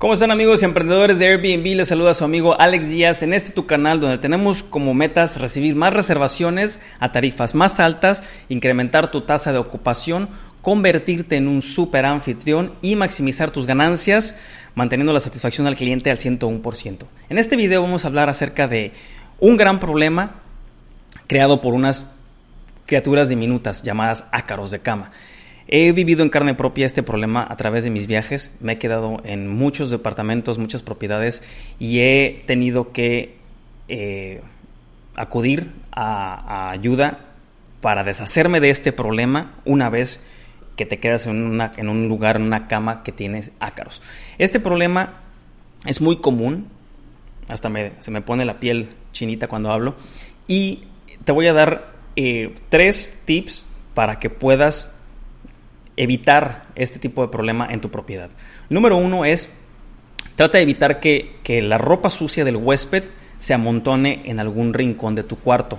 ¿Cómo están amigos y emprendedores de Airbnb? Les saluda su amigo Alex Díaz en este tu canal donde tenemos como metas recibir más reservaciones a tarifas más altas, incrementar tu tasa de ocupación, convertirte en un super anfitrión y maximizar tus ganancias manteniendo la satisfacción al cliente al 101%. En este video vamos a hablar acerca de un gran problema creado por unas criaturas diminutas llamadas ácaros de cama. He vivido en carne propia este problema a través de mis viajes. Me he quedado en muchos departamentos, muchas propiedades y he tenido que eh, acudir a, ayuda para deshacerme de este problema una vez que te quedas en, un lugar, en una cama que tienes ácaros. Este problema es muy común, hasta se me pone la piel chinita cuando hablo, y te voy a dar eh, tres tips para que puedas evitar este tipo de problema en tu propiedad. Número uno es, trata de evitar que, la ropa sucia del huésped se amontone en algún rincón de tu cuarto.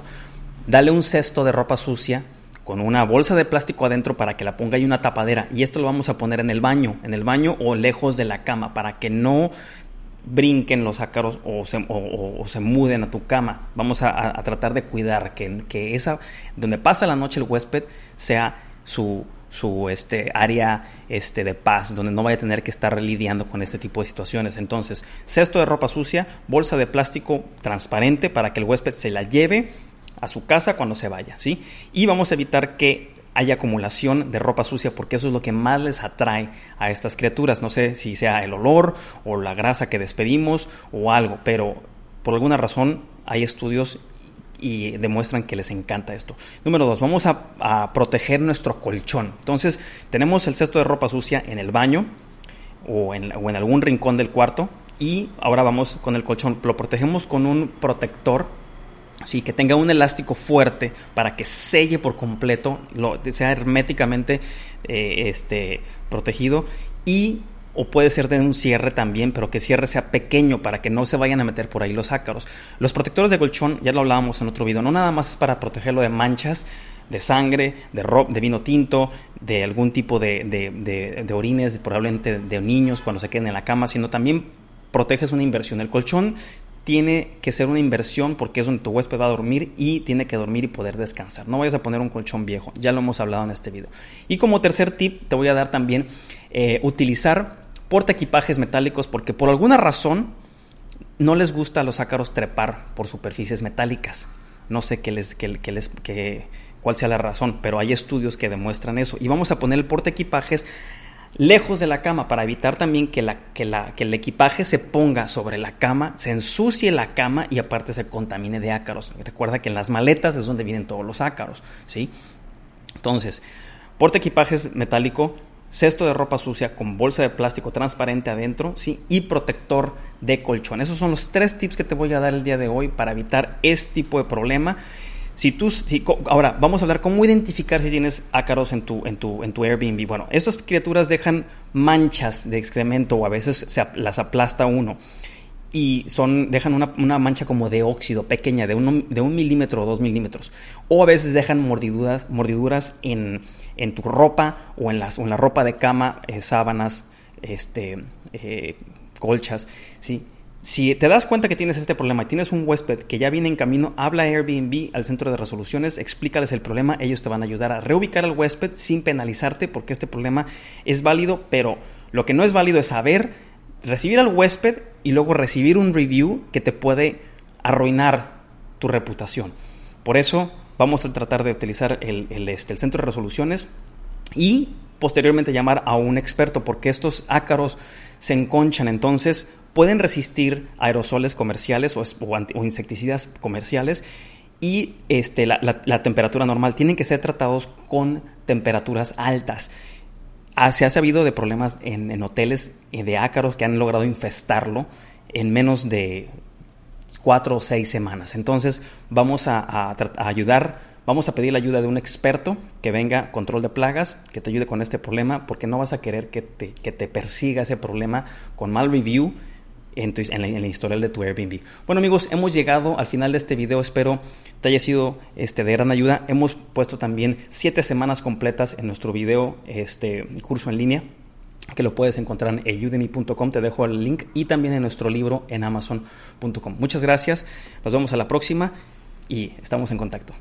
Dale un cesto de ropa sucia con una bolsa de plástico adentro para que la ponga y una tapadera. Y esto lo vamos a poner en el baño, en el baño o lejos de la cama para que no brinquen los ácaros o se, o, se muden a tu cama. Vamos a, tratar de cuidar que, que, esa, donde pasa la noche el huésped, sea su, su este, área este, de paz, donde no vaya a tener que estar lidiando con este tipo de situaciones. Entonces, cesto de ropa sucia, bolsa de plástico transparente para que el huésped se la lleve a su casa cuando se vaya, ¿sí? Y vamos a evitar que haya acumulación de ropa sucia porque eso es lo que más les atrae a estas criaturas. No sé si sea el olor o la grasa que despedimos o algo, pero por alguna razón hay estudios y demuestran que les encanta esto. Número dos, vamos a, proteger nuestro colchón. Entonces, tenemos el cesto de ropa sucia en el baño o en, algún rincón del cuarto y ahora vamos con el colchón. Lo protegemos con un protector Sí, que tenga un elástico fuerte para que selle por completo, lo, sea herméticamente eh, este, protegido y o puede ser de un cierre también, pero que el cierre sea pequeño para que no se vayan a meter por ahí los ácaros. Los protectores de colchón, ya lo hablábamos en otro video, no nada más es para protegerlo de manchas, de sangre, de, de vino tinto, de algún tipo de, de, orines, probablemente de niños cuando se queden en la cama, sino también proteges una inversión. El colchón tiene que ser una inversión porque es donde tu huésped va a dormir y tiene que dormir y poder descansar. No vayas a poner un colchón viejo, ya lo hemos hablado en este video. Y como tercer tip, te voy a dar también eh, utilizar porta equipajes metálicos porque por alguna razón no les gusta a los ácaros trepar por superficies metálicas. No sé qué les, les, cuál sea la razón, pero hay estudios que demuestran eso. Y vamos a poner el porta equipajes lejos de la cama para evitar también que, la, que, la, que el equipaje se ponga sobre la cama, se ensucie la cama y aparte se contamine de ácaros. Recuerda que en las maletas es donde vienen todos los ácaros, ¿sí? Entonces, porta equipajes metálico cesto de ropa sucia con bolsa de plástico transparente adentro, ¿sí? Y protector de colchón. Esos son los tres tips que te voy a dar el día de hoy para evitar este tipo de problema. Si tú, si, ahora, vamos a hablar cómo identificar si tienes ácaros en tu, en tu, en tu Airbnb. Bueno, estas criaturas dejan manchas de excremento o a veces se, las aplasta uno y son, dejan una, una, mancha como de óxido pequeña, de un, de un milímetro o dos milímetros. O a veces dejan mordiduras, mordiduras en, en tu ropa o en, las, en la ropa de cama, eh, sábanas, este, eh, colchas. ¿sí? Si te das cuenta que tienes este problema y tienes un huésped que ya viene en camino, habla a Airbnb al centro de resoluciones, explícales el problema, ellos te van a ayudar a reubicar al huésped sin penalizarte porque este problema es válido, pero lo que no es válido es saber recibir al huésped y luego recibir un review que te puede arruinar tu reputación. Por eso vamos a tratar de utilizar el, este, el centro de resoluciones y posteriormente llamar a un experto porque estos ácaros se enconchan, entonces pueden resistir aerosoles comerciales o, insecticidas comerciales y este, la, temperatura normal. Tienen que ser tratados con temperaturas altas. Ah, se ha sabido de problemas en, hoteles eh, de ácaros que han logrado infestarlo en menos de cuatro o seis semanas. Entonces vamos a, ayudar, vamos a pedir la ayuda de un experto que venga control de plagas, que te ayude con este problema, porque no vas a querer que te, que te persiga ese problema con mal review en, el historial de tu Airbnb. Bueno amigos, hemos llegado al final de este video, espero te haya sido este, de gran ayuda. Hemos puesto también siete semanas completas en nuestro video, este curso en línea que lo puedes encontrar en udemy.com, te dejo el link y también en nuestro libro en amazon.com. Muchas gracias, nos vemos a la próxima y estamos en contacto.